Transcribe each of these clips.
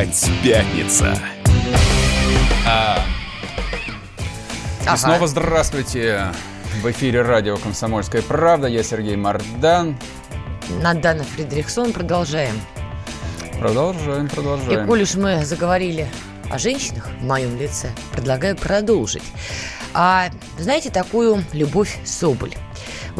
Опять пятница. А, Ага. И снова здравствуйте. В эфире радио «Комсомольская правда». Я Сергей Мардан. Надана Фридрихсон. Продолжаем. Продолжаем, И продолжаем. коль уж мы заговорили о женщинах в моем лице, предлагаю продолжить. А знаете такую Любовь Соболь?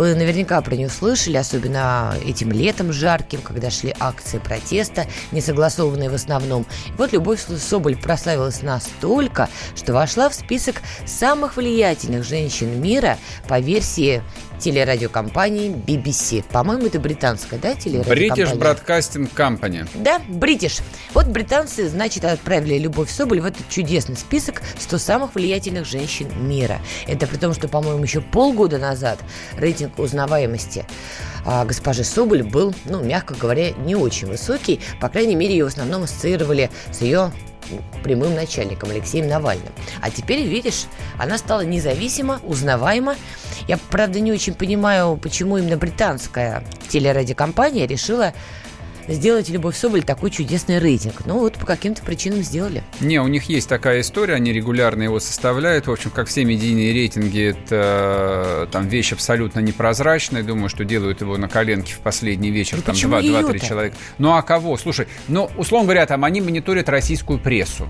Вы наверняка про нее слышали, особенно этим летом жарким, когда шли акции протеста, не согласованные в основном. И вот Любовь Соболь прославилась настолько, что вошла в список самых влиятельных женщин мира по версии телерадиокомпании BBC. По-моему, это британская, да, телерадиокомпания? British Broadcasting Company. Да, бритиш. Вот британцы, значит, отправили Любовь Соболь в этот чудесный список 100 самых влиятельных женщин мира. Это при том, что, по-моему, еще полгода назад рейтинг узнаваемости а, госпожи Соболь был, ну, мягко говоря, не очень высокий. По крайней мере, ее в основном ассоциировали с ее прямым начальником Алексеем Навальным. А теперь, видишь, она стала независима, узнаваема. Я, правда, не очень понимаю, почему именно британская телерадиокомпания решила сделать Любовь Соболь такой чудесный рейтинг. Ну вот по каким-то причинам сделали. Не, у них есть такая история, они регулярно его составляют. В общем, как все медийные рейтинги, это э, там вещь абсолютно непрозрачная. Думаю, что делают его на коленке в последний вечер. Ну там почему 2-3 её-то? человека. Ну а кого? Слушай, ну, условно говоря, там они мониторят российскую прессу.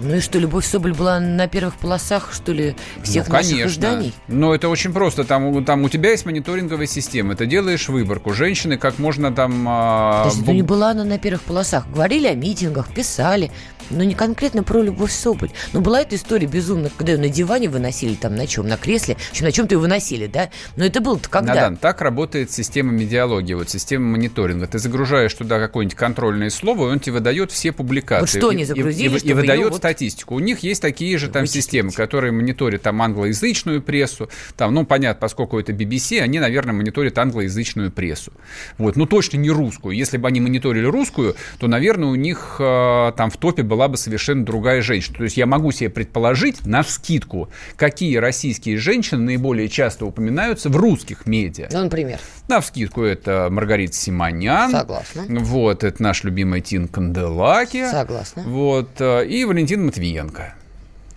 Ну и что, Любовь Соболь была на первых полосах, что ли, всех ну, наших конечно. изданий? Но это очень просто. Там, у- там у тебя есть мониторинговая система. Ты делаешь выборку. Женщины как можно там... а, Подожди, бу- ну не была она на первых полосах. Говорили о митингах, писали, но не конкретно про Любовь Соболь. Но была эта история безумная, когда ее на диване выносили, там на чем, на кресле. Общем, на чем-то ее выносили, да? Но это было-то когда? Надан, так работает система медиалогии, вот система мониторинга. Ты загружаешь туда какое-нибудь контрольное слово, и он тебе выдает все публикации. Вот что И- они и- загрузили, И, и чтобы выдает вот- статистику. У них есть такие же там Вычислить. системы, которые мониторят там англоязычную прессу. Там, ну, понятно, поскольку это BBC, они, наверное, мониторят англоязычную прессу. Вот, ну, точно не русскую. Если бы они мониторили русскую, то, наверное, у них э, там в топе была бы совершенно другая женщина. То есть я могу себе предположить, на скидку, какие российские женщины наиболее часто упоминаются в русских медиа. Ну, например. На вскидку это Маргарита Симонян. Согласна. Вот, это наш любимый Тин Канделаки. Согласна. Вот, э, и Валентин Матвиенко.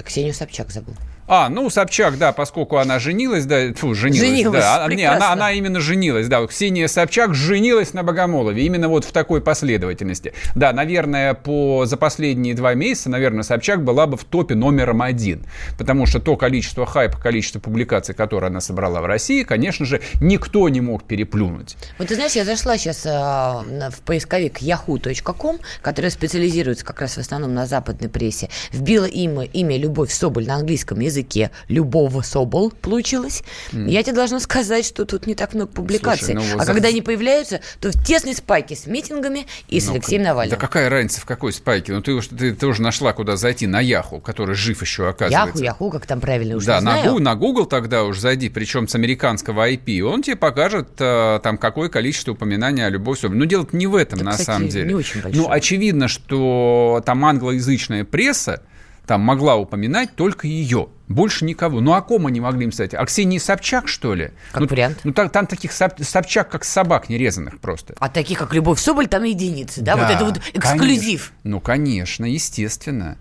Ксению Собчак забыл. А, ну, Собчак, да, поскольку она женилась, да, фу, женилась, Женилась, да, а, не, прекрасно. она, она именно женилась, да, Ксения Собчак женилась на Богомолове, именно вот в такой последовательности. Да, наверное, по, за последние два месяца, наверное, Собчак была бы в топе номером один, потому что то количество хайпа, количество публикаций, которые она собрала в России, конечно же, никто не мог переплюнуть. Вот ты знаешь, я зашла сейчас а, на- в поисковик yahoo.com, который специализируется как раз в основном на западной прессе, вбила имя, имя Любовь Соболь на английском языке. Любовь Собол получилось. Я тебе должна сказать, что тут не так много публикаций. Слушай, ну вот а за- когда они появляются, то в тесной спайке с митингами и с Ну, Алексеем Навальным. Да какая разница, в какой спайке? Ну, ты, ты, ты уже нашла, куда зайти, на Яху, который жив еще, Яху, оказывается. Яху, как там правильно уже Да, на. Гу- на Google тогда уж зайди, причем с американского IP, он тебе покажет э, там какое количество упоминаний о любой особи. Но дело не в этом, Да, на кстати, самом деле. не очень большое. ну, очевидно, что там англоязычная пресса там могла упоминать только ее. Больше никого. Ну, о ком они могли им сказать? О Ксении Собчак, что ли? Как ну, вариант. Ну, там, там таких Соб- Собчак, как собак нерезанных просто. А таких, как Любовь Соболь, там единицы, да? вот это вот эксклюзив. конечно. Ну, конечно, естественно.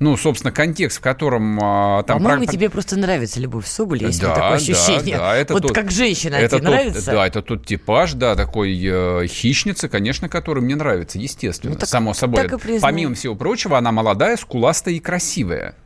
Ну, собственно, контекст, в котором а, там... По-моему, про- тебе просто нравится Любовь Соболь, есть Да, такое да, ощущение. да, это вот тот- как женщина это тебе тот- нравится? Да, это тот типаж, да, такой э, хищницы, конечно, который мне нравится, естественно, Ну, так- само собой. так. Помимо всего прочего, она молодая, скуластая и красивая.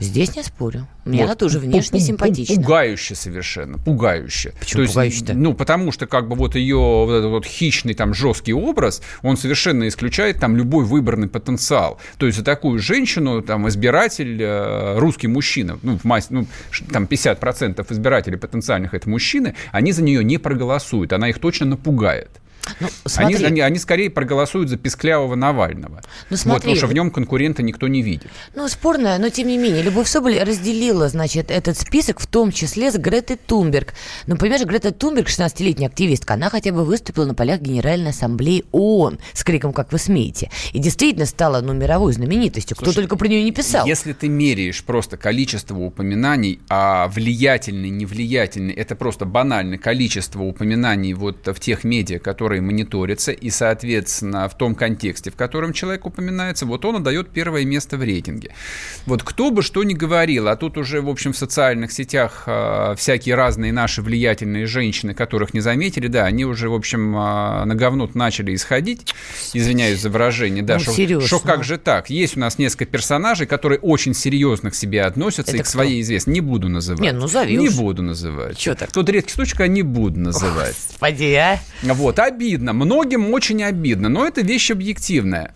Здесь не спорю. Мне Вот. она тоже внешне Пу- пу- симпатична. Пугающе совершенно, пугающе. Почему пугающе-то? Ну, потому что как бы вот ее вот этот вот хищный там жесткий образ, он совершенно исключает там любой выборный потенциал. То есть за такую женщину там избиратель, э, русский мужчина, ну, в массе, ну, там 50% избирателей потенциальных это мужчины, они за нее не проголосуют, она их точно напугает. Ну, Они, смотри, они, они скорее проголосуют за писклявого Навального. Ну, Вот, смотри, потому что в вот- нем конкурента никто не видит. ну, спорная, но тем не менее, Любовь Соболь разделила, значит, этот список, в том числе с Гретой Тунберг. Ну, понимаешь, Грета Тунберг, 16-летняя активистка, она хотя бы выступила на полях Генеральной Ассамблеи ООН с криком «Как вы смеете?» И действительно стала, ну, мировой знаменитостью. Кто Слушай, только про нее не писал. Если ты меряешь просто количество упоминаний, а влиятельный, невлиятельный, это просто банально количество упоминаний вот в тех медиа, которые которые мониторятся, и, соответственно, в том контексте, в котором человек упоминается, вот он отдает первое место в рейтинге. Вот кто бы что ни говорил, а тут уже, в общем, в социальных сетях э, всякие разные наши влиятельные женщины, которых не заметили, да, они уже, в общем, э, на говно начали исходить, извиняюсь за выражение, да, ну, что как же так? Есть у нас несколько персонажей, которые очень серьезно к себе относятся Это и к своей известности. Не буду называть. Не, ну зови Не уж. буду называть. Что так? Тот редкий случай, когда не буду называть. Господи, а? Вот, обидно. Многим очень обидно, но это вещь объективная.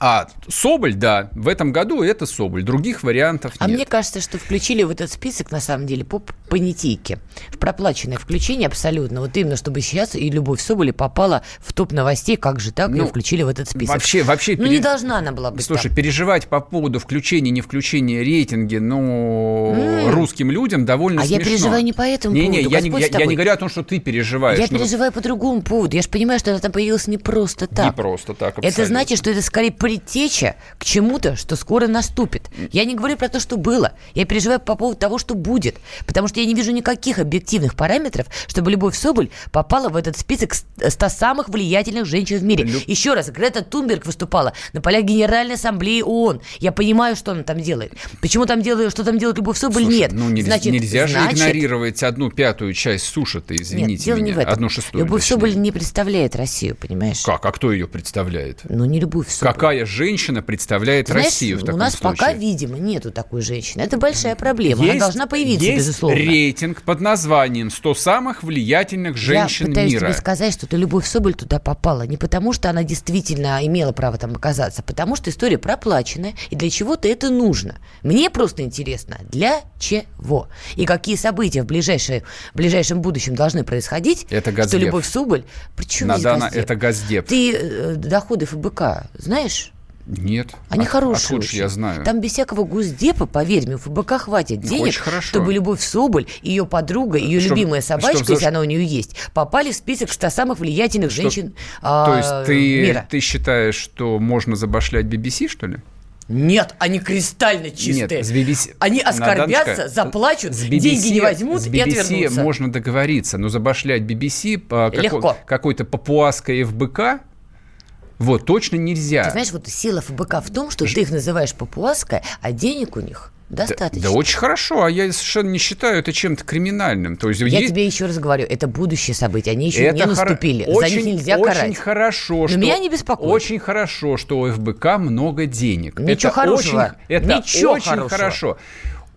А Соболь, да, в этом году это Соболь. Других вариантов а нет. А мне кажется, что включили в этот список, на самом деле, по понятийке. В проплаченное включение абсолютно. Вот именно, чтобы сейчас и Любовь Соболи попала в топ новостей, как же так, ну, ее включили в этот список. Вообще, вообще... Ну, пере... не должна она была быть Слушай, там. переживать по поводу включения, не включения рейтинги, ну, mm. русским людям довольно а смешно. А я переживаю не по этому не, поводу. Не, я не, я, я не говорю о том, что ты переживаешь. Я но... переживаю по другому поводу. Я же понимаю, что она там появилась не просто так. Не просто так, абсолютно. Это значит, что это скорее предтеча к чему-то, что скоро наступит. Я не говорю про то, что было. Я переживаю по поводу того, что будет. Потому что я не вижу никаких объективных параметров, чтобы Любовь Соболь попала в этот список 100 самых влиятельных женщин в мире. Люб... Еще раз, Грета Тунберг выступала на полях Генеральной Ассамблеи ООН. Я понимаю, что она там делает. Почему там делает, что там делает Любовь Соболь, Слушай, нет. Ну, нельзя, значит, нельзя же значит... игнорировать одну пятую часть суши-то, извините нет, дело меня. Не в этом. Одну шестую. Любовь точнее. Соболь не представляет Россию, понимаешь? Как? А кто ее представляет? Ну, не Любовь Соболь. Какая женщина представляет Знаешь, Россию в таком У нас случае? пока, видимо, нету такой женщины. Это большая проблема. Есть, Она должна появиться, есть безусловно. рейтинг под названием «100 самых влиятельных женщин Я пытаюсь мира». тебе сказать, что ты Любовь Соболь туда попала не потому, что она действительно имела право там оказаться, а потому что история проплаченная, и для чего-то это нужно. Мне просто интересно, для чего? И какие события в, ближайшее, в ближайшем будущем должны происходить, это Газдеп. что Любовь Соболь... Причем Надана, это Газдеп. Ты э, доходы ФБК знаешь? Нет. Они а, хорошие. Откуда я знаю? Там без всякого гуздепа, поверь мне, у ФБК хватит денег, чтобы Любовь Соболь, ее подруга, ее чтоб, любимая собачка, чтоб, если она у нее есть, попали в список 100 самых влиятельных чтоб, женщин а, То есть ты, мира. ты считаешь, что можно забашлять BBC, что ли? Нет, они кристально чистые. Нет, с BBC... Они оскорбятся, Наданочка, заплачут, BBC, деньги не возьмут с BBC и отвернутся. можно договориться, но забашлять BBC по Легко. какой-то папуаской ФБК вот, точно нельзя. Ты знаешь, вот сила ФБК в том, что Ж... ты их называешь папуаской, а денег у них Достаточно. Да, да очень хорошо, а я совершенно не считаю это чем-то криминальным. То есть, я есть... тебе еще раз говорю, это будущее событие, они еще это не наступили, хор... за них нельзя очень карать. Очень хорошо, Но что... меня не беспокоит. Очень хорошо, что у ФБК много денег. Ничего это хорошего. Очень... Это Ничего очень хорошего. хорошо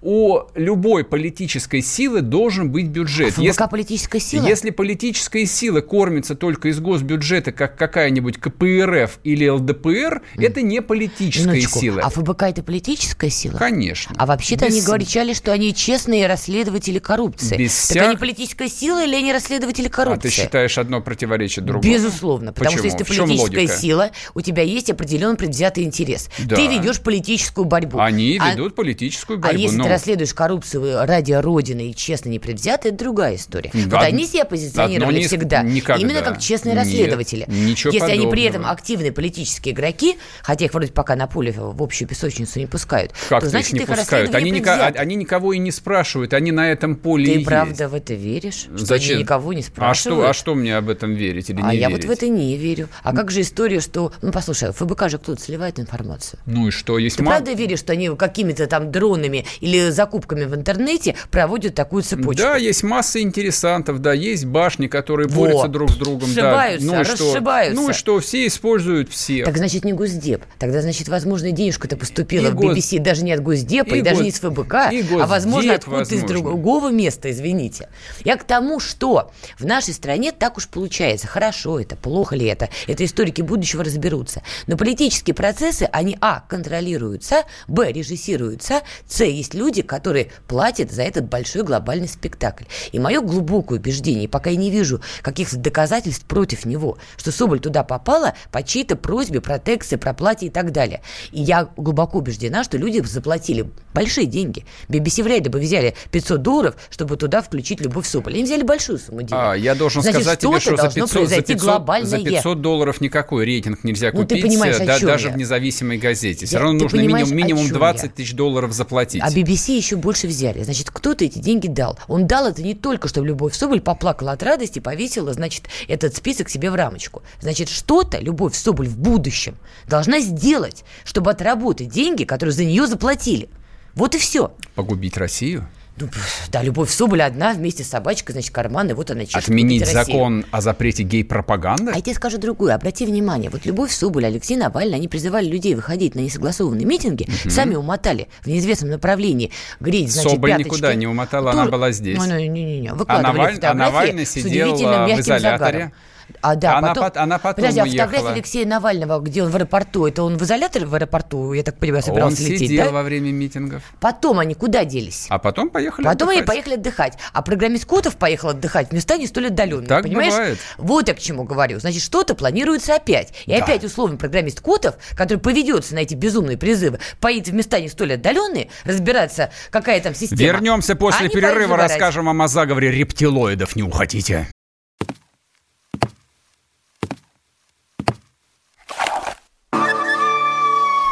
у любой политической силы должен быть бюджет. А если, политическая сила? Если политическая сила кормится только из госбюджета, как какая-нибудь КПРФ или ЛДПР, mm. это не политическая Минуточку. сила. А ФБК это политическая сила? Конечно. А вообще-то Без... они говорили, что они честные расследователи коррупции. Без так вся... они политическая сила или они расследователи коррупции? А ты считаешь одно противоречит другому? Безусловно. Потому Почему? что если ты политическая сила, у тебя есть определенный предвзятый интерес. Да. Ты ведешь политическую борьбу. Они а... ведут политическую борьбу. А если но... ты расследуешь коррупцию ради Родины и честно не предвзято, это другая история. Да, вот они себя позиционировали не, всегда никогда. именно как честные Нет, расследователи. Ничего Если подобного. они при этом активные политические игроки, хотя их вроде пока на поле в общую песочницу не пускают, как то значит их не их пускают? Они, нико, они никого и не спрашивают, они на этом поле Ты и правда есть. в это веришь? Что Зачем? они никого не спрашивают? А что, а что мне об этом верить или не а верить? А я вот в это не верю. А как же история, что... Ну, послушай, ФБК же кто-то сливает информацию. Ну и что? Есть Ты ма... правда веришь, что они какими-то там дронами или закупками в интернете проводят такую цепочку. Да, есть масса интересантов, да, есть башни, которые вот. борются друг с другом. Сшибаются, да. ну, расшибаются. Что, ну и что, все используют всех. Так значит не Госдеп. Тогда, значит, возможно, денежка-то поступила и в BBC гос... даже не от Госдепа и, и даже гос... не из ФБК, а, возможно, откуда-то из другого места, извините. Я к тому, что в нашей стране так уж получается. Хорошо это, плохо ли это. Это историки будущего разберутся. Но политические процессы, они, а, контролируются, б, режиссируются, с, есть люди, которые платят за этот большой глобальный спектакль. И мое глубокое убеждение, пока я не вижу каких-то доказательств против него, что Соболь туда попала по чьей-то просьбе, протекции, проплате и так далее. И я глубоко убеждена, что люди заплатили большие деньги. BBC вряд ли бы взяли 500 долларов, чтобы туда включить Любовь Соболь. Они взяли большую сумму денег. А, я должен Значит, сказать тебе, что за 500, за, 500, за 500 долларов никакой рейтинг нельзя купить, ну, ты понимаешь, да, даже я? в независимой газете. Все я, равно нужно минимум, минимум 20 тысяч долларов заплатить. А BBC BBC еще больше взяли. Значит, кто-то эти деньги дал. Он дал это не только, чтобы Любовь Соболь поплакала от радости, повесила, значит, этот список себе в рамочку. Значит, что-то Любовь Соболь в будущем должна сделать, чтобы отработать деньги, которые за нее заплатили. Вот и все. Погубить Россию? Ну, да, Любовь Соболь одна вместе с собачкой, значит, карманы, вот она чешет. Отменить закон о запрете гей-пропаганды? А я тебе скажу другое. Обрати внимание, вот Любовь Соболь, Алексей Навальный, они призывали людей выходить на несогласованные митинги, угу. сами умотали в неизвестном направлении, греть, значит, Соболь пяточки. никуда не умотала, Тур... она была здесь. Ну, не, не, не. Выкладывали а, Наваль... а Навальный сидел в изоляторе. Загаром. А, да, она, потом, по, она потом Подожди, уехала. а фотография Алексея Навального, где он в аэропорту, это он в изоляторе в аэропорту, я так понимаю, собирался он лететь, сидел да? во время митингов. Потом они куда делись? А потом поехали Потом отдыхать. они поехали отдыхать. А программист Котов поехал отдыхать в места не столь отдаленные, так понимаешь? Бывает. Вот я к чему говорю. Значит, что-то планируется опять. И да. опять условно программист Котов, который поведется на эти безумные призывы, поедет в места не столь отдаленные, разбираться, какая там система. Вернемся после они перерыва, расскажем вам о заговоре рептилоидов. Не уходите.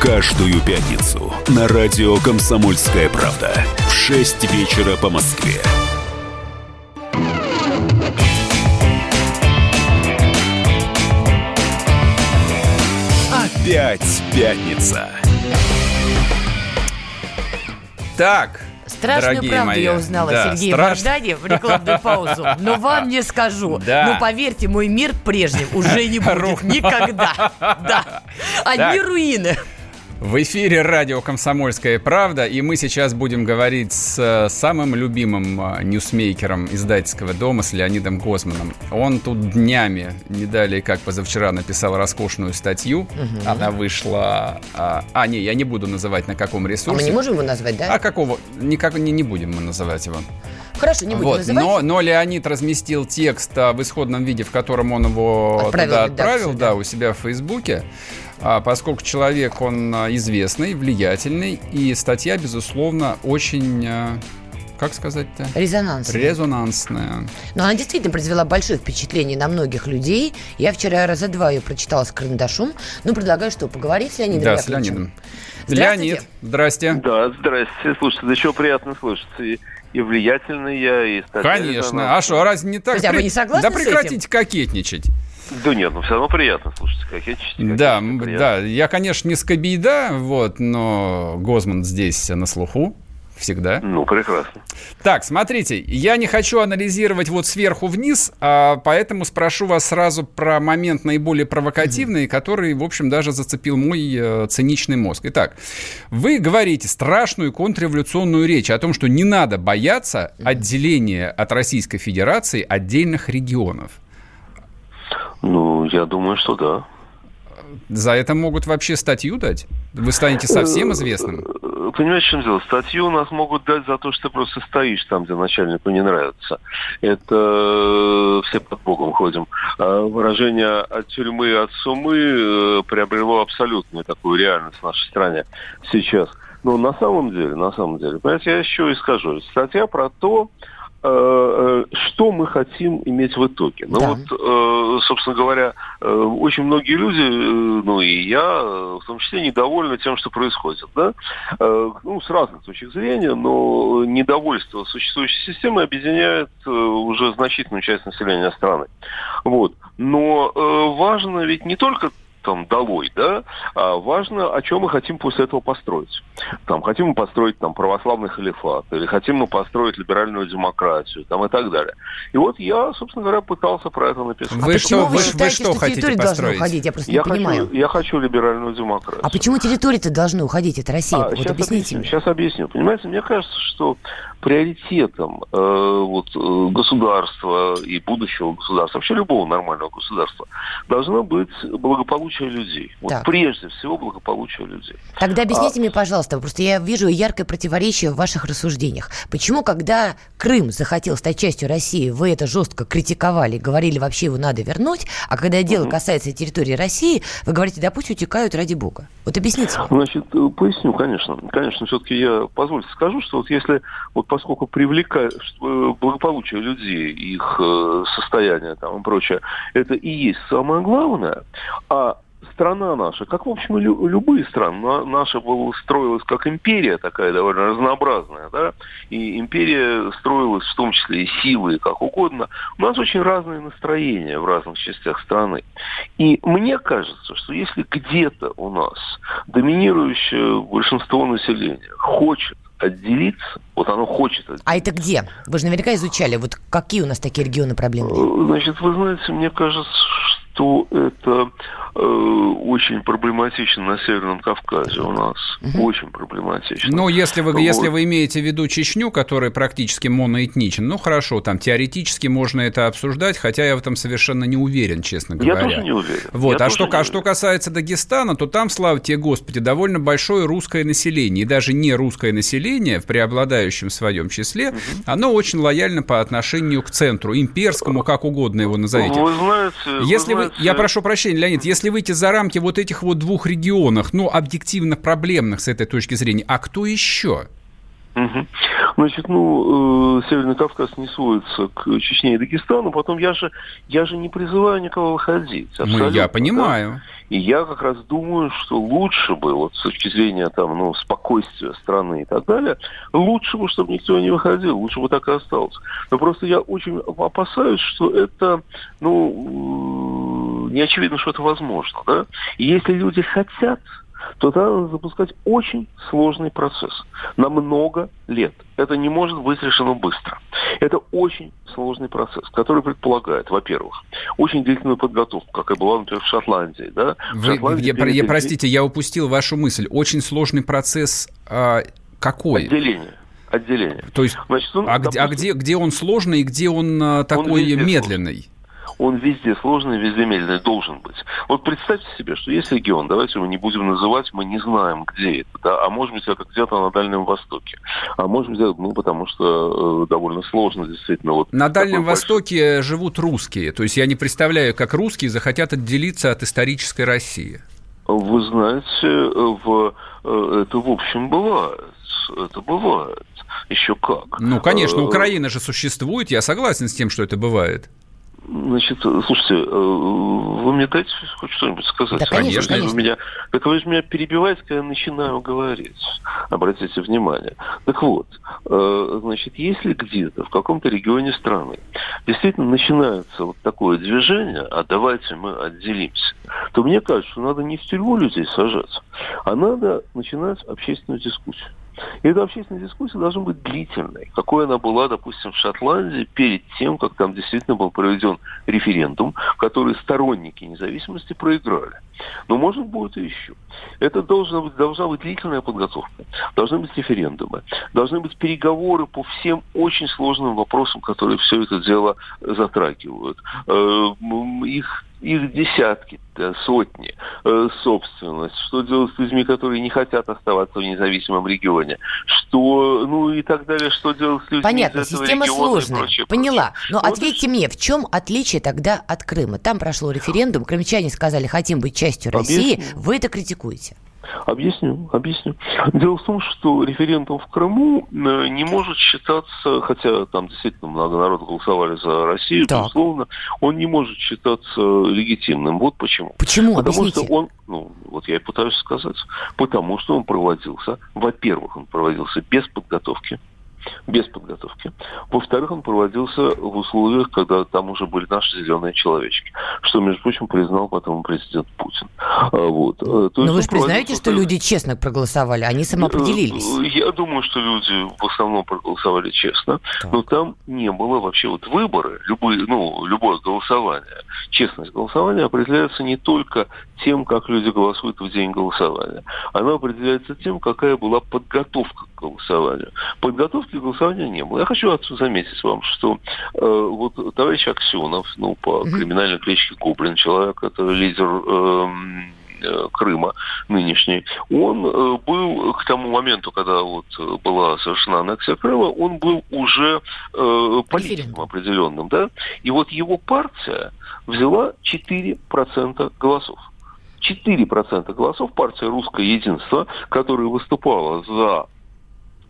Каждую пятницу на радио «Комсомольская правда» в 6 вечера по Москве. Опять пятница. Так, Страшную Дорогие правду мои. я узнала да, Сергея страш... В рекламную паузу. Но вам не скажу. Да. Но поверьте, мой мир прежним уже не будет. Никогда. Да. Одни руины. В эфире радио «Комсомольская правда», и мы сейчас будем говорить с самым любимым а, ньюсмейкером издательского дома, с Леонидом Гозманом. Он тут днями, не далее как позавчера, написал роскошную статью. Угу. Она вышла... А, а, не, я не буду называть на каком ресурсе. А мы не можем его назвать, да? А какого? Никак не, не будем мы называть его. Хорошо, не будем вот, называть. Но, но Леонид разместил текст а, в исходном виде, в котором он его отправил туда отправил, да, да, у себя в Фейсбуке. А, поскольку человек, он известный, влиятельный, и статья, безусловно, очень как сказать-то? Резонансная. Резонансная. Но она действительно произвела большое впечатление на многих людей. Я вчера раза два ее прочитала с карандашом. Ну, предлагаю, что, поговорить с Леонидом Да, с Леонидом. Леонид, здрасте. Да, здрасте. Слушайте, еще приятно слышать. И, и влиятельный я, и Конечно. А что, разве не так? Хотя вы не согласны Да прекратите кокетничать. Да нет, но все равно приятно слушать, как я читаю. Да, да, я, конечно, не скобида, вот, но Гозман здесь на слуху всегда. Ну, прекрасно. Так, смотрите, я не хочу анализировать вот сверху вниз, а поэтому спрошу вас сразу про момент наиболее провокативный, mm-hmm. который, в общем, даже зацепил мой э, циничный мозг. Итак, вы говорите страшную контрреволюционную речь о том, что не надо бояться отделения от Российской Федерации отдельных регионов. Ну, я думаю, что да. За это могут вообще статью дать? Вы станете совсем известным? Понимаете, в чем дело? Статью у нас могут дать за то, что ты просто стоишь там, где начальнику не нравится. Это все под Богом ходим. А выражение от тюрьмы, от сумы приобрело абсолютную такую реальность в нашей стране сейчас. Но на самом деле, на самом деле, понимаете, я еще и скажу. Статья про то, что мы хотим иметь в итоге. Ну да. вот, собственно говоря, очень многие люди, ну и я, в том числе, недовольны тем, что происходит. Да? Ну, с разных точек зрения, но недовольство существующей системой объединяет уже значительную часть населения страны. Вот. Но важно ведь не только там долой, да, а важно, о чем мы хотим после этого построить. Там, хотим мы построить там православный халифат, или хотим мы построить либеральную демократию, там и так далее. И вот я, собственно говоря, пытался про это написать. Вы а что, вы, считаете, вы что, что хотите построить? уходить? Я просто я не хочу, понимаю. Я хочу либеральную демократию. А почему территории-то должны уходить от России? А, вот сейчас объясните объясню, мне. Сейчас объясню. Понимаете, мне кажется, что приоритетом э, вот, э, государства и будущего государства, вообще любого нормального государства, должно быть благополучие людей. Вот так. прежде всего благополучие людей. Тогда объясните а... мне, пожалуйста, просто я вижу яркое противоречие в ваших рассуждениях. Почему, когда Крым захотел стать частью России, вы это жестко критиковали, говорили, вообще его надо вернуть, а когда дело угу. касается территории России, вы говорите, да пусть утекают ради бога. Вот объясните. Значит, э, поясню, конечно. Конечно, все-таки я, позвольте скажу, что вот если, вот поскольку привлекает э, благополучие людей, их э, состояние там и прочее, это и есть самое главное, а страна наша, как, в общем, и любые страны, наша была, строилась как империя такая довольно разнообразная, да, и империя строилась в том числе и силой, как угодно. У нас очень разные настроения в разных частях страны. И мне кажется, что если где-то у нас доминирующее большинство населения хочет отделиться, вот оно хочет. А это где? Вы же наверняка изучали, вот какие у нас такие регионы проблемные? Э, значит, вы знаете, мне кажется, что это э, очень проблематично на Северном Кавказе у нас. Угу. Очень проблематично. Ну, если вы, вот. если вы имеете в виду Чечню, которая практически моноэтничен, ну, хорошо, там теоретически можно это обсуждать, хотя я в этом совершенно не уверен, честно говоря. Я тоже не уверен. Вот. Я а, что, а что касается Дагестана, то там, слава тебе, Господи, довольно большое русское население. И даже не русское население в преобладающем своем числе, угу. оно очень лояльно по отношению к центру, имперскому, как угодно его назовите. Вы знаете, если вы, я прошу прощения, Леонид, если выйти за рамки вот этих вот двух регионов, ну, объективно проблемных с этой точки зрения, а кто еще? Угу. Значит, ну, э, Северный Кавказ не сводится к Чечне и Дагестану. Потом я же, я же не призываю никого выходить. Ну, я понимаю. Да? И я как раз думаю, что лучше бы, вот с точки зрения там, ну, спокойствия страны и так далее, лучше бы, чтобы никто не выходил, лучше бы так и осталось. Но просто я очень опасаюсь, что это, ну, не очевидно, что это возможно, да. И если люди хотят то надо запускать очень сложный процесс на много лет. Это не может быть решено быстро. Это очень сложный процесс, который предполагает, во-первых, очень длительную подготовку, как и была, например, в Шотландии. Да? В Вы, Шотландии я, перед... я, простите, я упустил вашу мысль. Очень сложный процесс а, какой? Отделение отделение. То есть, Значит, он, а, допустим, а где, где он сложный и где он а, такой он медленный? Он везде сложный, везде медленный должен быть. Вот представьте себе, что есть регион, давайте мы не будем называть, мы не знаем, где это, да, а может быть это где-то на Дальнем Востоке, а может быть, ну, потому что э, довольно сложно действительно. Вот на Дальнем Востоке живут русские, то есть я не представляю, как русские захотят отделиться от исторической России. Вы знаете, в, э, это в общем бывает. Это бывает. Еще как. Ну, конечно, э, Украина же существует, я согласен с тем, что это бывает. Значит, слушайте, э, вы мне дайте хоть что-нибудь сказать? Да, конечно, вы конечно. Меня, так вы же меня перебиваете, когда я начинаю говорить. Обратите внимание. Так вот, э, значит, если где-то в каком-то регионе страны действительно начинается вот такое движение, а давайте мы отделимся, то мне кажется, что надо не в тюрьму людей сажать, а надо начинать общественную дискуссию. И эта общественная дискуссия должна быть длительной, какой она была, допустим, в Шотландии перед тем, как там действительно был проведен референдум, который сторонники независимости проиграли. Но может будет и еще. Это должна быть, должна быть длительная подготовка, должны быть референдумы, должны быть переговоры по всем очень сложным вопросам, которые все это дело затрагивают. Э, их их десятки, сотни, э, собственность, что делать с людьми, которые не хотят оставаться в независимом регионе, что, ну и так далее, что делать с людьми Понятно, из этого система региона сложная, прочее, поняла. Прочее. Но вот ответьте мне, в чем отличие тогда от Крыма? Там прошло референдум, крымчане сказали, хотим быть частью России, Объясню. вы это критикуете. Объясню, объясню. Дело в том, что референдум в Крыму э, не может считаться, хотя там действительно много народу голосовали за Россию, так. безусловно, он не может считаться легитимным. Вот почему. Почему? Потому Объясните. что он, ну, вот я и пытаюсь сказать, потому что он проводился, во-первых, он проводился без подготовки, без подготовки. Во-вторых, он проводился в условиях, когда там уже были наши зеленые человечки, что, между прочим, признал потом президент Путин. А, вот. Э, то Но вы же признаете, что люди честно проголосовали, они самоопределились? Э, я думаю, что люди в основном проголосовали честно, так. но там не было вообще вот выборы, любые, ну, любое голосование. честность голосования определяется не только тем, как люди голосуют в день голосования. Она определяется тем, какая была подготовка к голосованию. Подготовки к голосованию не было. Я хочу отсюда заметить вам, что э, вот товарищ Аксенов, ну, по криминальной кличке Гоблин, человек, это лидер э, Э, Крыма нынешний, он э, был к тому моменту, когда вот была совершена аннексия Крыма, он был уже э, политиком определенным, да, и вот его партия взяла 4% голосов. 4% голосов партия «Русское единство», которая выступала за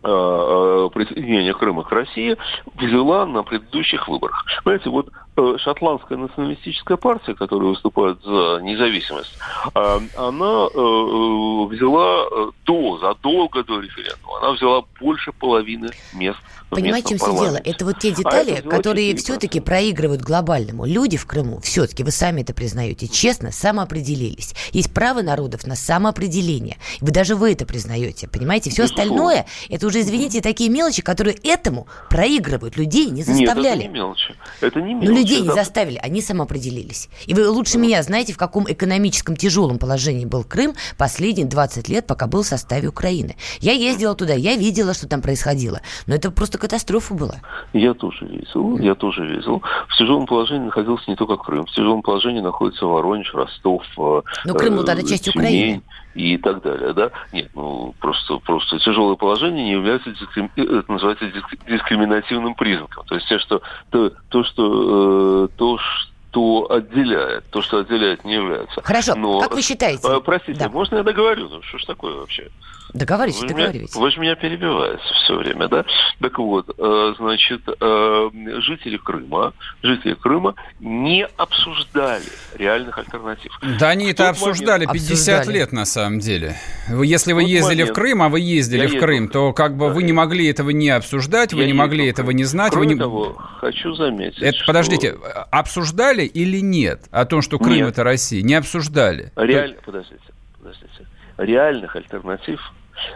присоединение Крыма к России, взяла на предыдущих выборах. Понимаете, вот Э, шотландская националистическая партия, которая выступает за независимость, а, она э, э, взяла до, задолго до референдума, она взяла больше половины мест Понимаете, чем все дело? Это вот те а детали, а которые все-таки проигрывают глобальному. Люди в Крыму все-таки, вы сами это признаете, честно, самоопределились. Есть право народов на самоопределение. Вы даже вы это признаете, понимаете? Все остальное, это уже, извините, такие мелочи, которые этому проигрывают. Людей не заставляли. Нет, это не мелочи. Это не мелочи. Людей не заставили, они самоопределились. И вы лучше меня знаете, в каком экономическом тяжелом положении был Крым последние 20 лет, пока был в составе Украины. Я ездила туда, я видела, что там происходило. Но это просто катастрофа была. Я тоже видел, я тоже видел. В тяжелом положении находился не только Крым. В тяжелом положении находится Воронеж, Ростов, э, Но Крым был тогда часть Украины и так далее, да? Нет, ну просто просто тяжелое положение не является дискрим... Э, это называется дискриминативным признаком. То есть то, что то, то что э, то, что отделяет, то, что отделяет, не является. Хорошо. Но, как вы считаете? Э, простите, да. можно я договорю? Ну что ж такое вообще? Договаривайтесь, вы договаривайтесь. Меня, вы же меня перебиваете все время, да? Так вот, э, значит, э, жители Крыма, жители Крыма не обсуждали реальных альтернатив. Да они это обсуждали момент... 50 обсуждали. лет на самом деле. Если вы ездили момент... в Крым, а вы ездили Я в Крым, ездил. то как бы да. вы не могли этого не обсуждать, вы не могли этого не знать. Кроме вы не... того, хочу заметить, это, что... Подождите, обсуждали или нет? О том, что Крым нет. это Россия? Не обсуждали? Реально, то... подождите, подождите. Реальных альтернатив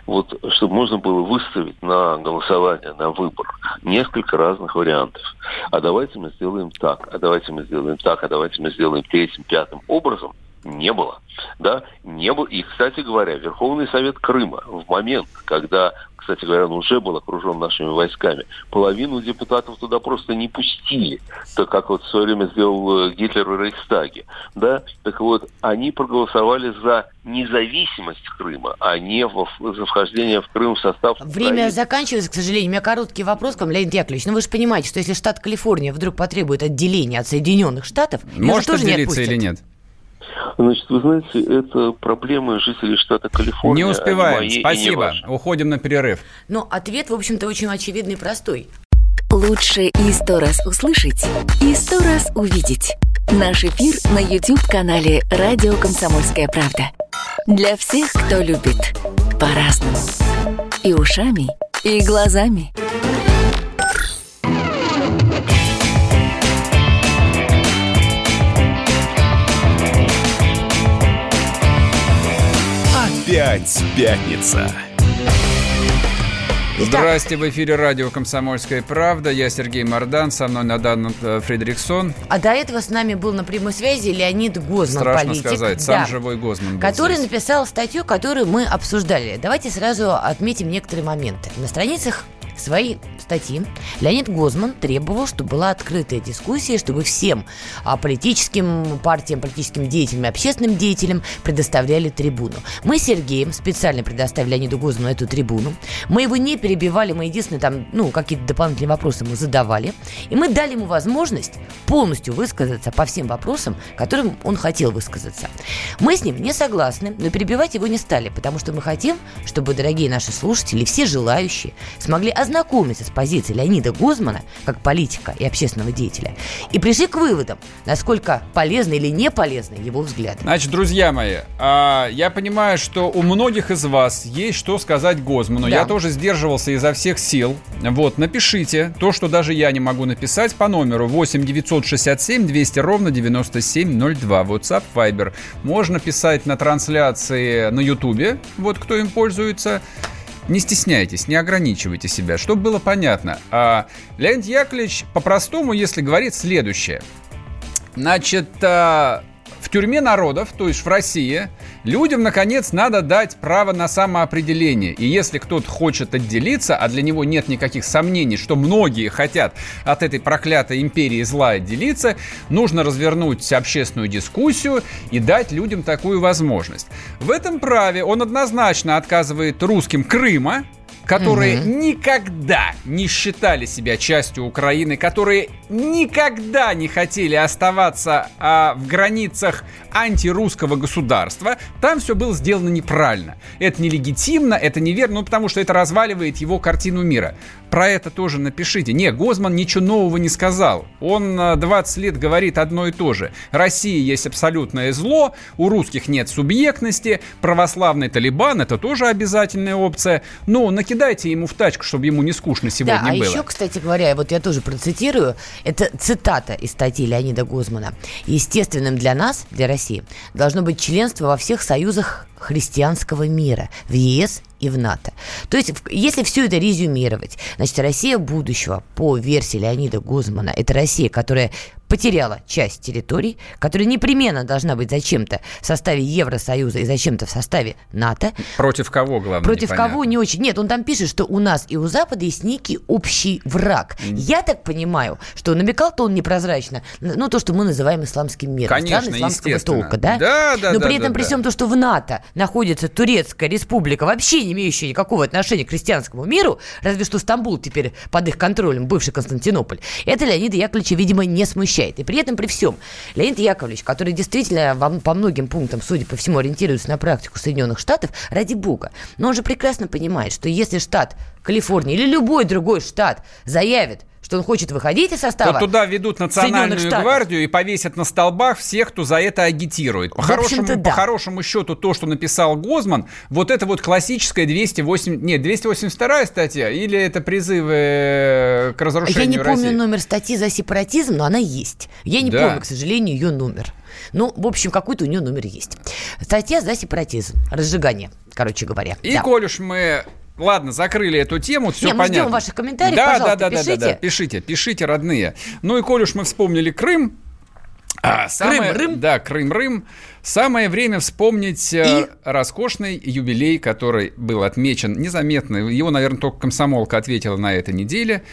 вот, чтобы можно было выставить на голосование, на выбор несколько разных вариантов. А давайте мы сделаем так, а давайте мы сделаем так, а давайте мы сделаем третьим, пятым образом, не было. Да, не было. И, кстати говоря, Верховный Совет Крыма в момент, когда кстати говоря, он уже был окружен нашими войсками. Половину депутатов туда просто не пустили, так как вот в свое время сделал э, Гитлер в Рейхстаге. Да? Так вот, они проголосовали за независимость Крыма, а не во, за вхождение в Крым в состав... Время правительства. заканчивается, к сожалению. У меня короткий вопрос к вам, Леонид Яковлевич. Ну вы же понимаете, что если штат Калифорния вдруг потребует отделения от Соединенных Штатов... Может отделиться или нет? Значит, вы знаете, это проблемы жителей штата Калифорния. Не успеваем. Спасибо. Уходим на перерыв. Но ответ, в общем-то, очень очевидный и простой. Лучше и сто раз услышать, и сто раз увидеть. Наш эфир на YouTube-канале «Радио Комсомольская правда». Для всех, кто любит по-разному. И ушами, и глазами. Опять пятница. Здрасте, в эфире радио «Комсомольская правда». Я Сергей Мордан, со мной Надан э, Фредериксон. А до этого с нами был на прямой связи Леонид Гозман, Страшно политик. сказать, сам да, живой Гозман Который здесь. написал статью, которую мы обсуждали. Давайте сразу отметим некоторые моменты. На страницах своей статьи Леонид Гозман требовал, чтобы была открытая дискуссия, чтобы всем а, политическим партиям, политическим деятелям, общественным деятелям предоставляли трибуну. Мы с Сергеем специально предоставили Леониду Гозману эту трибуну. Мы его не перебивали, мы единственное там, ну, какие-то дополнительные вопросы мы задавали. И мы дали ему возможность полностью высказаться по всем вопросам, которым он хотел высказаться. Мы с ним не согласны, но перебивать его не стали, потому что мы хотим, чтобы, дорогие наши слушатели, все желающие смогли ознакомиться с позицией Леонида Гозмана как политика и общественного деятеля и пришли к выводам, насколько полезны или не полезны его взгляды. Значит, друзья мои, а, я понимаю, что у многих из вас есть что сказать Гозману. Да. Я тоже сдерживался изо всех сил. Вот, напишите то, что даже я не могу написать по номеру 8 967 200 ровно 9702. WhatsApp, Viber. Можно писать на трансляции на Ютубе, вот кто им пользуется. Не стесняйтесь, не ограничивайте себя, чтобы было понятно. А Леонид Яковлевич по-простому, если говорит следующее. Значит, э, в тюрьме народов, то есть в России, людям, наконец, надо дать право на самоопределение. И если кто-то хочет отделиться, а для него нет никаких сомнений, что многие хотят от этой проклятой империи зла отделиться, нужно развернуть общественную дискуссию и дать людям такую возможность. В этом праве он однозначно отказывает русским Крыма, которые угу. никогда не считали себя частью Украины, которые никогда не хотели оставаться а, в границах антирусского государства, там все было сделано неправильно. Это нелегитимно, это неверно, ну потому что это разваливает его картину мира про это тоже напишите. Не, Гозман ничего нового не сказал. Он 20 лет говорит одно и то же. Россия есть абсолютное зло, у русских нет субъектности, православный Талибан это тоже обязательная опция. Но накидайте ему в тачку, чтобы ему не скучно сегодня да, а было. еще, кстати говоря, вот я тоже процитирую, это цитата из статьи Леонида Гозмана. Естественным для нас, для России, должно быть членство во всех союзах христианского мира в ЕС и в НАТО. То есть, если все это резюмировать, значит, Россия будущего по версии Леонида Гузмана – это Россия, которая потеряла часть территорий, которая непременно должна быть зачем-то в составе Евросоюза и зачем-то в составе НАТО. Против кого, главное, Против непонятно. кого не очень. Нет, он там пишет, что у нас и у Запада есть некий общий враг. Mm. Я так понимаю, что намекал-то он непрозрачно, ну, то, что мы называем исламским миром. Конечно, Страны исламского толка, да? Да, да, Но да, при этом, да, при да. всем то, что в НАТО находится Турецкая республика, вообще не имеющая никакого отношения к христианскому миру, разве что Стамбул теперь под их контролем, бывший Константинополь, это Леонида Яковлевича, видимо, не смущает. И при этом, при всем, Леонид Яковлевич, который действительно по многим пунктам, судя по всему, ориентируется на практику Соединенных Штатов, ради бога, но он же прекрасно понимает, что если штат Калифорния или любой другой штат заявит, что он хочет выходить из состава. То туда ведут национальную гвардию и повесят на столбах всех, кто за это агитирует. По, хорошему, да. по хорошему счету, то, что написал Гозман, вот это вот классическая 208, нет, 282 статья, или это призывы к разрушению Я не России? помню номер статьи за сепаратизм, но она есть. Я не да. помню, к сожалению, ее номер. Ну, в общем, какой-то у нее номер есть. Статья за сепаратизм, разжигание, короче говоря. И да. коль уж мы Ладно, закрыли эту тему, все Не, понятно. Мы ждем ваших комментариев, да, пожалуйста, да, да, пишите. Да, да, да, пишите, пишите, родные. Ну и коль уж мы вспомнили Крым, а, самое, Крым-Рым? Да, Крым-Рым. Самое время вспомнить э, И? роскошный юбилей, который был отмечен незаметно. Его, наверное, только комсомолка ответила на этой неделе.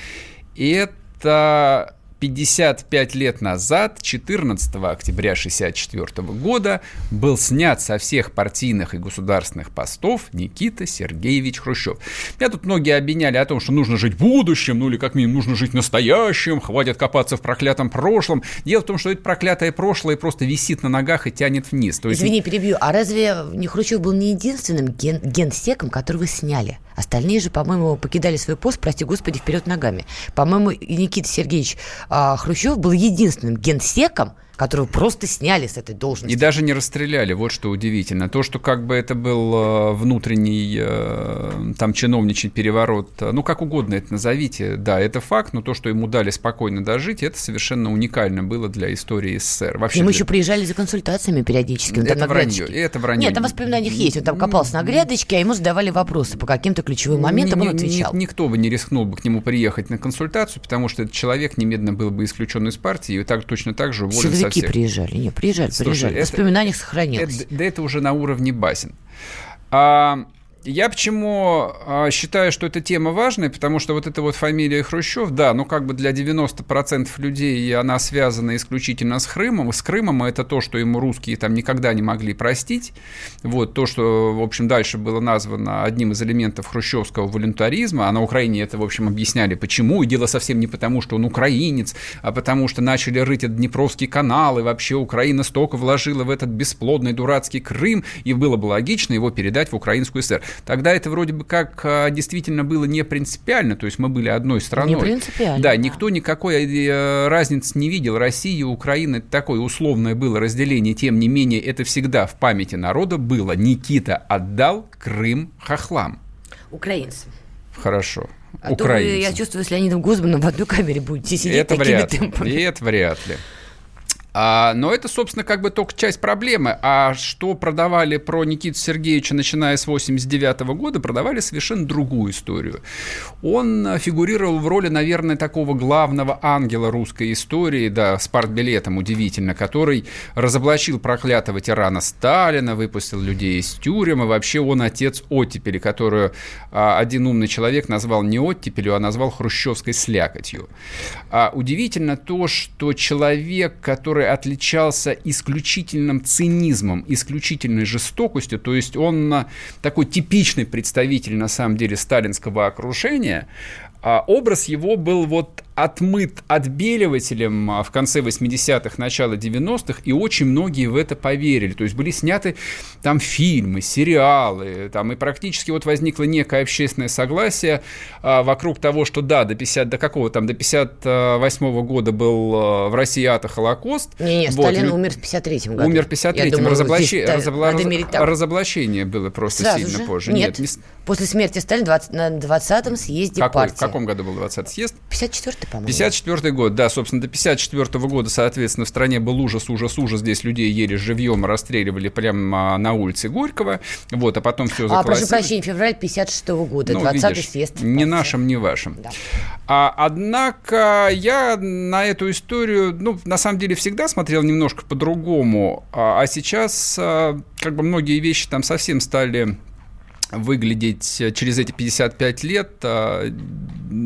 И это 55 лет назад, 14 октября 1964 года, был снят со всех партийных и государственных постов Никита Сергеевич Хрущев. Меня тут многие обвиняли о том, что нужно жить будущим, ну или как минимум нужно жить настоящим, хватит копаться в проклятом прошлом. Дело в том, что это проклятое прошлое просто висит на ногах и тянет вниз. То есть... Извини, перебью. А разве не Хрущев был не единственным ген- генсеком, которого сняли? Остальные же, по-моему, покидали свой пост, прости господи, вперед ногами. По-моему, Никита Сергеевич а, Хрущев был единственным генсеком, которого просто сняли с этой должности. И даже не расстреляли, вот что удивительно. То, что как бы это был э, внутренний э, там чиновничий переворот, э, ну как угодно это назовите, да, это факт, но то, что ему дали спокойно дожить, это совершенно уникально было для истории СССР. Вообще, мы для... еще приезжали за консультациями периодически. Это вранье, это вранье. Нет, там воспоминания есть, он там копался на грядочке, а ему задавали вопросы по каким-то ключевым моментам, он отвечал. Никто бы не рискнул бы к нему приехать на консультацию, потому что этот человек немедленно был бы исключен из партии и так, точно так же Силовики приезжали. Не, приезжали, Слушай, приезжали. Это, в воспоминаниях сохранилось. Это, да это уже на уровне басен. А, я почему а, считаю, что эта тема важная, потому что вот эта вот фамилия Хрущев, да, ну как бы для 90% людей она связана исключительно с Крымом, с Крымом, это то, что ему русские там никогда не могли простить, вот то, что, в общем, дальше было названо одним из элементов хрущевского волюнтаризма, а на Украине это, в общем, объясняли почему, и дело совсем не потому, что он украинец, а потому что начали рыть этот Днепровский канал, и вообще Украина столько вложила в этот бесплодный дурацкий Крым, и было бы логично его передать в Украинскую ССР. Тогда это вроде бы как а, действительно было не принципиально, то есть мы были одной страной. Не принципиально. Да, никто никакой э, разницы не видел. Россия и Украина, это такое условное было разделение, тем не менее это всегда в памяти народа было. Никита отдал Крым хохлам. Украинцам. Хорошо. А Украинцам. то я чувствую, с Леонидом Гузманом в одной камере будете сидеть это такими вряд темпами. Ли. Это вряд ли. А, но это, собственно, как бы только часть проблемы. А что продавали про Никиту Сергеевича, начиная с 89 года, продавали совершенно другую историю. Он фигурировал в роли, наверное, такого главного ангела русской истории, да, с партбилетом удивительно, который разоблачил проклятого тирана Сталина, выпустил людей из тюрем, и вообще он отец оттепели, которую а, один умный человек назвал не оттепелью, а назвал хрущевской слякотью. А, удивительно то, что человек, который который отличался исключительным цинизмом, исключительной жестокостью, то есть он а, такой типичный представитель, на самом деле, сталинского окружения, а образ его был вот отмыт отбеливателем а, в конце 80-х, начало 90-х, и очень многие в это поверили. То есть были сняты там фильмы, сериалы, там, и практически вот возникло некое общественное согласие а, вокруг того, что да, до 50, до какого там, до 58 -го года был а, в России ата Холокост. Не, не, вот, Сталин умер в 53 году. Умер в 53-м. Разоблачи... Разобла... Разоблачение было просто Сразу сильно же? позже. Нет, не... после смерти Сталина 20... на 20-м съезде Какой? партии. В каком году был 20 съезд? 54-й, по-моему. 54 год, да, собственно, до 54 года, соответственно, в стране был ужас, ужас, ужас. Здесь людей ели живьем, расстреливали прямо на улице Горького. Вот, а потом все А, заколосили. прошу прощения, февраль 56 года, Ну, 20-й видишь, съезд. Партии. нашим, ни вашим. Да. А, однако я на эту историю, ну, на самом деле, всегда смотрел немножко по-другому. А, а сейчас, а, как бы, многие вещи там совсем стали выглядеть через эти 55 лет а,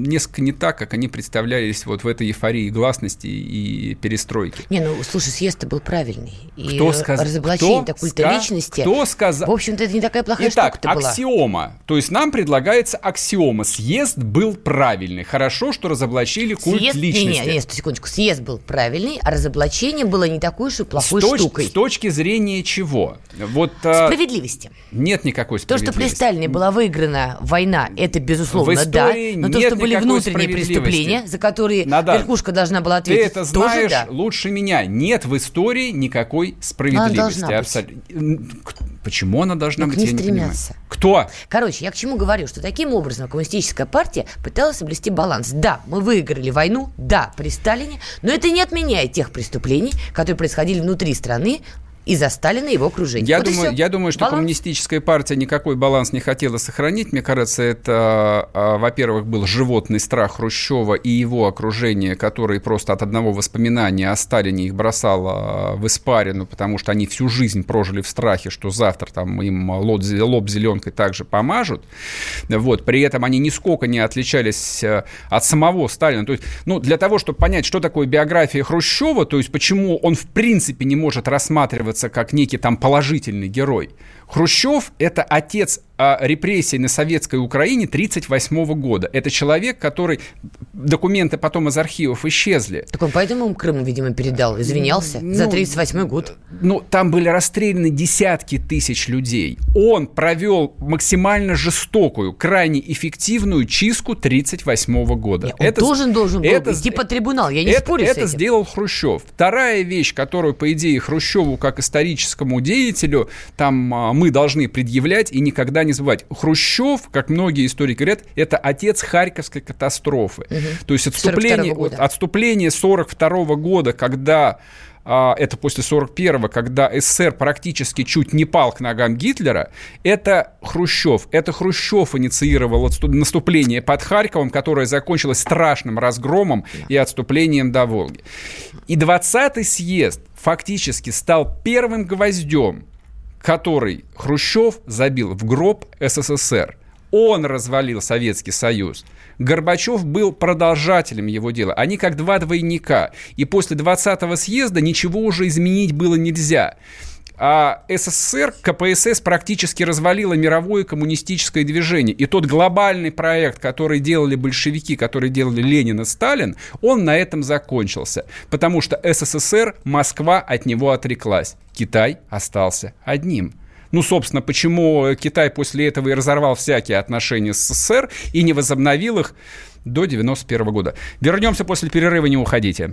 несколько не так, как они представлялись вот в этой эйфории гласности и перестройки. Не, ну, слушай, съезд был правильный. И Кто сказал? разоблачение кто культа ска- личности. Кто сказал? В общем-то, это не такая плохая Итак, штука-то была. аксиома. То есть нам предлагается аксиома. Съезд был правильный. Хорошо, что разоблачили культ Съезд, личности. Не, не, не, секундочку. Съезд был правильный, а разоблачение было не такой уж и с, плохой точ- штукой. с точки зрения чего? Вот а, Справедливости. нет никакой То, что при справедливости. Сталине была выиграна война, это безусловно да. Но то, нет что были никакой внутренние преступления, за которые Надан, верхушка должна была Ты ответить, это тоже знаешь да. лучше меня. Нет в истории никакой справедливости. Абсолютно. К- Почему она должна к быть? ней я не стремятся. Кто? Короче, я к чему говорю, что таким образом коммунистическая партия пыталась соблюсти баланс. Да, мы выиграли войну, да, при Сталине, но это не отменяет тех преступлений, которые происходили внутри страны из-за Сталина и его окружения. Я Вот и думаю, я думаю, что Баланс. коммунистическая партия никакой баланс не хотела сохранить. Мне кажется, это, а, во-первых, был животный страх Хрущева и его окружения, которые просто от одного воспоминания о Сталине их бросало в испарину, потому что они всю жизнь прожили в страхе, что завтра там им лоб, лоб зеленкой также помажут. Вот. При этом они нисколько не отличались э, от самого Сталина. То есть, ну, для того, чтобы понять, что такое биография Хрущева, то есть почему он в принципе не может рассматриваться как некий там положительный герой. Хрущев – это отец а, репрессий на советской Украине 1938 года. Это человек, который... Документы потом из архивов исчезли. Так он поэтому ему Крым, видимо, передал, извинялся за Ну, 38 год. Ну, там были расстреляны десятки тысяч людей. Он провел максимально жестокую, крайне эффективную чистку 1938 года. Не, он должен должен был это идти под трибунал, я не это, спорю с это сделал Хрущев. Вторая вещь, которую, по идее, Хрущеву как историческому деятелю, там а, мы должны предъявлять и никогда не забывать. Хрущев, как многие историки говорят, это отец Харьковской катастрофы. То есть 42-го отступление, вот отступление 42 года, когда а, это после 41-го, когда СССР практически чуть не пал к ногам Гитлера, это Хрущев. Это Хрущев инициировал наступление под Харьковом, которое закончилось страшным разгромом и отступлением до Волги. И 20-й съезд фактически стал первым гвоздем, который Хрущев забил в гроб СССР. Он развалил Советский Союз. Горбачев был продолжателем его дела. Они как два двойника. И после 20-го съезда ничего уже изменить было нельзя. А СССР, КПСС практически развалило мировое коммунистическое движение. И тот глобальный проект, который делали большевики, который делали Ленин и Сталин, он на этом закончился. Потому что СССР, Москва от него отреклась. Китай остался одним. Ну, собственно, почему Китай после этого и разорвал всякие отношения с СССР и не возобновил их до 91 года. Вернемся после перерыва, не уходите.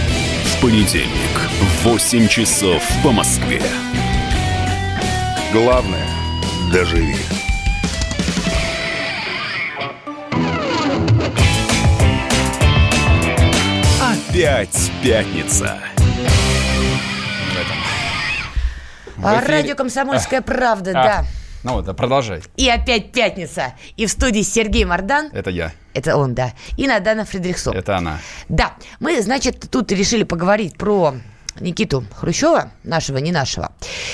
Понедельник в 8 часов по Москве. Главное – доживи. Опять пятница. А радио «Комсомольская правда», А, да. Ну вот, да, продолжай. И опять пятница. И в студии Сергей Мордан. Это я. Это он, да. И Надана Фредериксон. Это она. Да, мы, значит, тут решили поговорить про Никиту Хрущева, нашего, не нашего.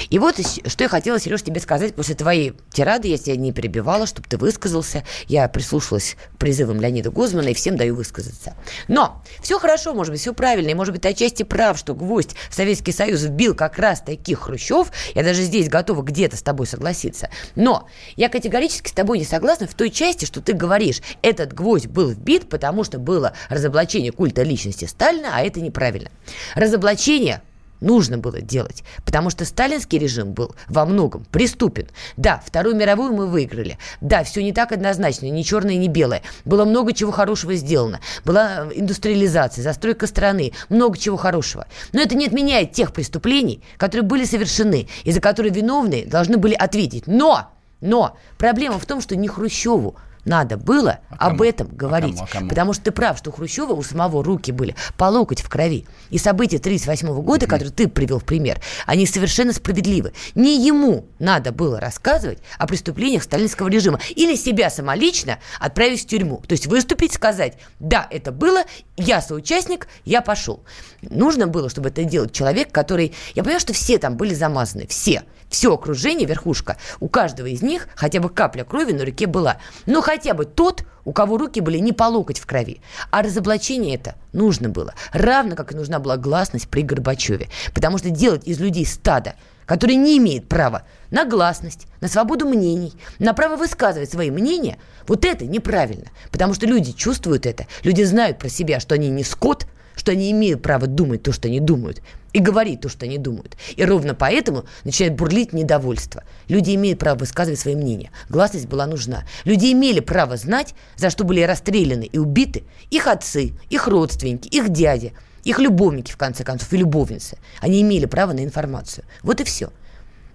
И вот что я хотела, Сереж, тебе сказать после твоей тирады. Я тебя не перебивала, чтобы ты высказался. Я прислушалась к призывам Леонида Гозмана и всем даю высказаться. Но все хорошо, может быть, все правильно. И, может быть, ты отчасти прав, что гвоздь в Советский Союз вбил как раз таких Хрущев. Я даже здесь готова где-то с тобой согласиться. Но я категорически с тобой не согласна в той части, что ты говоришь, этот гвоздь был вбит, потому что было разоблачение культа личности Сталина, а это неправильно. Разоблачение нужно было делать, потому что сталинский режим был во многом преступен. Да, Вторую мировую мы выиграли. Да, все не так однозначно, ни черное, ни белое. Было много чего хорошего сделано. Была э, индустриализация, застройка страны, много чего хорошего. Но это не отменяет тех преступлений, которые были совершены, и за которые виновные должны были ответить. Но, но проблема в том, что не Хрущеву надо было А об кому? этом А говорить. кому? А кому? Потому что ты прав, что у Хрущева у самого руки были по локоть в крови. И события 1938 года, которые ты привел в пример, они совершенно справедливы. Не ему надо было рассказывать о преступлениях сталинского режима. Или себя самолично отправить в тюрьму. То есть выступить, сказать, да, это было, я соучастник, я пошел. Нужно было, чтобы это делал человек, который... Я понимаю, что все там были замазаны, все. Все окружение, верхушка, у каждого из них хотя бы капля крови на руке была. Но хотя бы тот, у кого руки были не по локоть в крови. А разоблачение это нужно было. Равно как и нужна была гласность при Горбачеве. Потому что делать из людей стадо, которые не имеют права на гласность, на свободу мнений, на право высказывать свои мнения, вот это неправильно. Потому что люди чувствуют это, люди знают про себя, что они не скот, что они имеют право думать то, что они думают, и говорить то, что они думают. И ровно поэтому начинает бурлить недовольство. Люди имеют право высказывать свои мнения. Гласность была нужна. Люди имели право знать, за что были расстреляны и убиты их отцы, их родственники, их дяди, их любовники, в конце концов, и любовницы. Они имели право на информацию. Вот и все.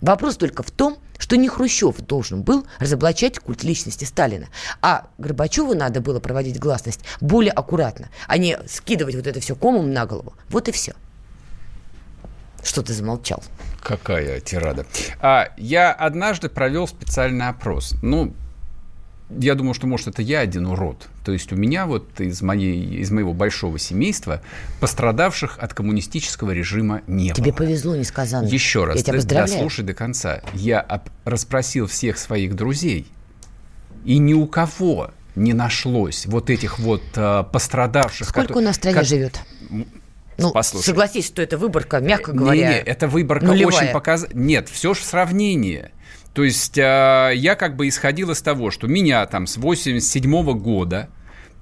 Вопрос только в том, что не Хрущев должен был разоблачать культ личности Сталина, а Горбачеву надо было проводить гласность более аккуратно, а не скидывать вот это все комом на голову. Вот и все. Что ты замолчал? Какая тирада. А, я однажды провел специальный опрос. Ну, я думаю, что, может, это я один урод. То есть у меня вот из, моей, из моего большого семейства пострадавших от коммунистического режима не Тебе было. повезло несказанно. Еще раз, Я тебя поздравляю. дослушай до конца. Я об- расспросил всех своих друзей, и ни у кого не нашлось вот этих вот а, пострадавших. Сколько кото- у нас в стране ко- живет? Ну, Послушай. согласись, что это выборка, мягко говоря. Не, не, это выборка нулевая. очень показательная. Нет, все же сравнение. То есть э, я как бы исходил из того, что меня там с 87 года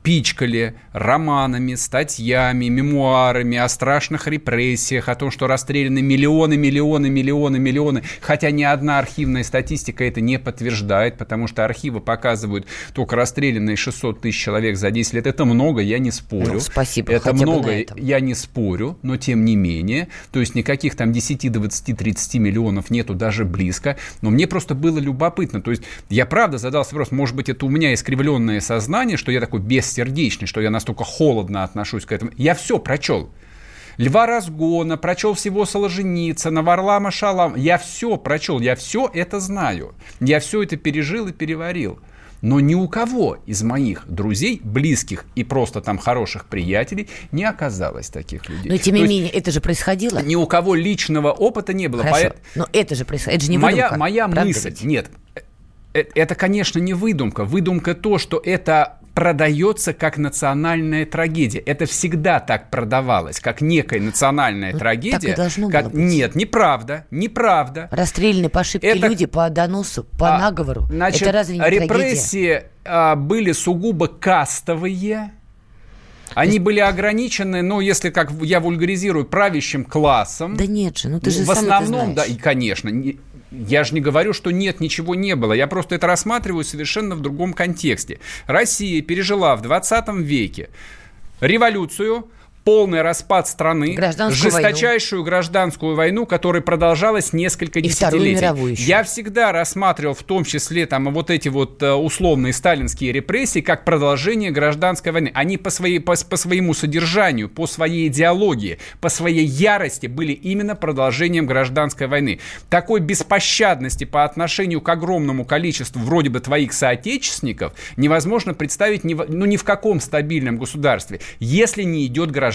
пичкали романами, статьями, мемуарами о страшных репрессиях, о том, что расстреляны миллионы, миллионы, миллионы, миллионы. Хотя ни одна архивная статистика это не подтверждает, потому что архивы показывают только расстрелянные 600 тысяч человек за 10 лет. Это много, я не спорю. Ну, спасибо, Это много, я не спорю, но тем не менее, то есть никаких там 10, 20, 30 миллионов нету даже близко, но мне просто было любопытно, то есть я правда задался вопрос, может быть, это у меня искривленное сознание, что я такой бессердечный, что я настолько холодно отношусь к этому. Я все прочел. Льва Разгона, прочел всего Соложеницына, Варлама Шалам. Я все прочел, я все это знаю. Я все это пережил и переварил. Но ни у кого из моих друзей, близких и просто там хороших приятелей не оказалось таких людей. Но тем не менее, это же происходило. ни у кого личного опыта не было. Хорошо, поэт- но это же происходило. Это же не моя, выдумка. моя мысль, ведь? нет, э, это, конечно, не выдумка. Выдумка то, что это продается как национальная трагедия. Это всегда так продавалось, как некая национальная Ну, трагедия. так и должно как- было быть. Нет, неправда, неправда. Расстреляны по ошибке Это- люди по доносу, по А, наговору. Значит, это разве не трагедия? репрессии а, были сугубо кастовые. Они были ограничены, ну, если, как я вульгаризирую, правящим классом. Да нет же, ну ты же В основном, да, и, конечно, не, я же не говорю, что нет, ничего не было. Я просто это рассматриваю совершенно в другом контексте. Россия пережила в 20 веке революцию, полный распад страны, Гражданскую жесточайшую войну. гражданскую войну, которая продолжалась несколько И десятилетий. еще. Я всегда рассматривал в том числе там вот эти вот э, условные сталинские репрессии как продолжение гражданской войны. Они по, своей, по, по своему содержанию, по своей идеологии, по своей ярости были именно продолжением гражданской войны. Такой беспощадности по отношению к огромному количеству вроде бы твоих соотечественников невозможно представить ни в, ну, ни в каком стабильном государстве, если не идет гражданская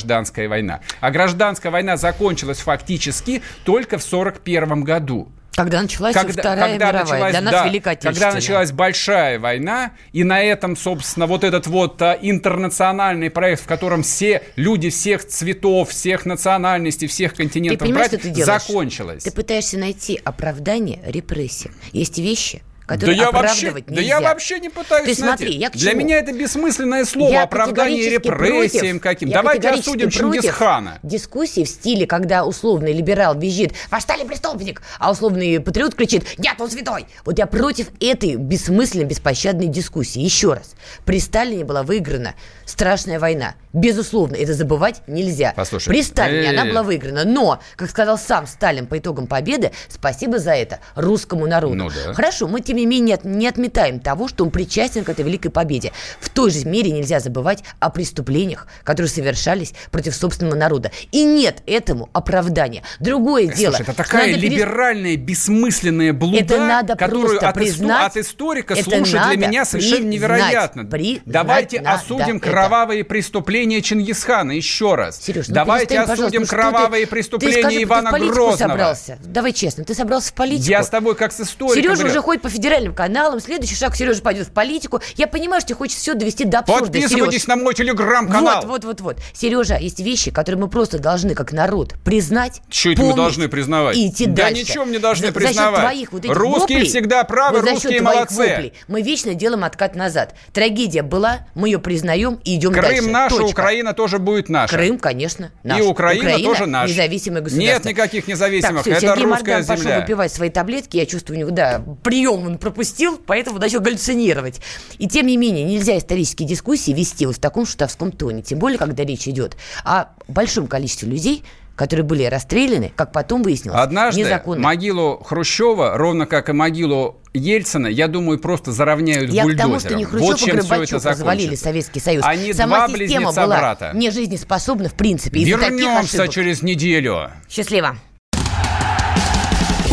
война. А гражданская война закончилась фактически только в 1941 году. Когда началась Вторая когда мировая, началась, для нас да, Великая. Когда началась большая война, и на этом, собственно, вот этот вот а, интернациональный проект, в котором все люди всех цветов, всех национальностей, всех Ты континентов понимаешь, братьев, что ты делаешь? закончилась. Ты пытаешься найти оправдание репрессиям. Есть вещи, Да которые я, вообще, оправдывать да нельзя. я вообще не пытаюсь Ты смотри, найти. я к Для чему? меня это бессмысленное слово, Я оправдание репрессиям каким. я Давайте осудим Чингисхана. Дискуссии в стиле, когда условный либерал визжит «Ваш Сталин преступник!», а условный патриот кричит «Нет, он святой!». Вот я против этой бессмысленной, беспощадной дискуссии. Еще раз. При Сталине была выиграна страшная война. Безусловно, это забывать нельзя. Послушай, При Сталине она э-э-э. была выиграна. Но, как сказал сам Сталин по итогам победы, спасибо за это русскому народу. Ну да. Хорошо, мы тем не менее не не отметаем того, что он причастен к этой великой победе. В той же мере нельзя забывать о преступлениях, которые совершались против собственного народа. И нет этому оправдания. Другое дело. Слушай, это что такая надо перес- либеральная, бессмысленная блуда, Это надо которую от, признать. от историка Это слушать для меня совершенно невероятно. Признать Давайте надо осудим это. кровавые преступления Чингисхана еще раз. Сереж, ну Давайте осудим ну кровавые ты- преступления ты скажи, Ивана ты в Грозного. собрался. Давай честно, ты собрался в политику. Я с тобой как с историком. Сережа говорю. уже ходит по федеральным каналам, следующий шаг Сережа пойдет в политику. Я понимаю, что тебе хочется все довести до абсурда. Подписывайтесь Сереж. на мой телеграм-канал. Вот, вот, вот, вот. Сережа, есть вещи, которые мы просто должны, как народ, признать. Чё это мы должны признавать? И идти Да дальше. ничего не должны за, признавать. За счет твоих вот этих Русские воплей, всегда правы, вот за русские молодцы. воплей мы вечно делаем откат назад. Трагедия была, мы ее признаем и идем Крым дальше. наш, Точка. Украина тоже будет наша. Крым, конечно, наш. И Украина тоже наш. Независимое государство. Нет никаких независимых, Так, всё, это Сергей русская пошел земля. выпивать свои таблетки. Я чувствую, у него, да, прием он пропустил, поэтому начал галлюцинировать. И тем не менее, нельзя исторические дискуссии вести вот в таком шутовском тоне. Тем более, когда речь идет о большом количестве людей, которые были расстреляны, как потом выяснилось, Однажды незаконно. могилу Хрущева, ровно как и могилу Ельцина, я думаю, просто заровняют Я к бульдозером. тому, что не Хрущев, вот это Горбачев развалили. Советский Союз. Они Сама два система была брата. не жизнеспособна в принципе. Вернемся через неделю. Счастливо.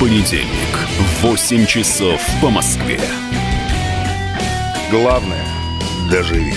Понедельник в 8 часов по Москве. Главное – доживи.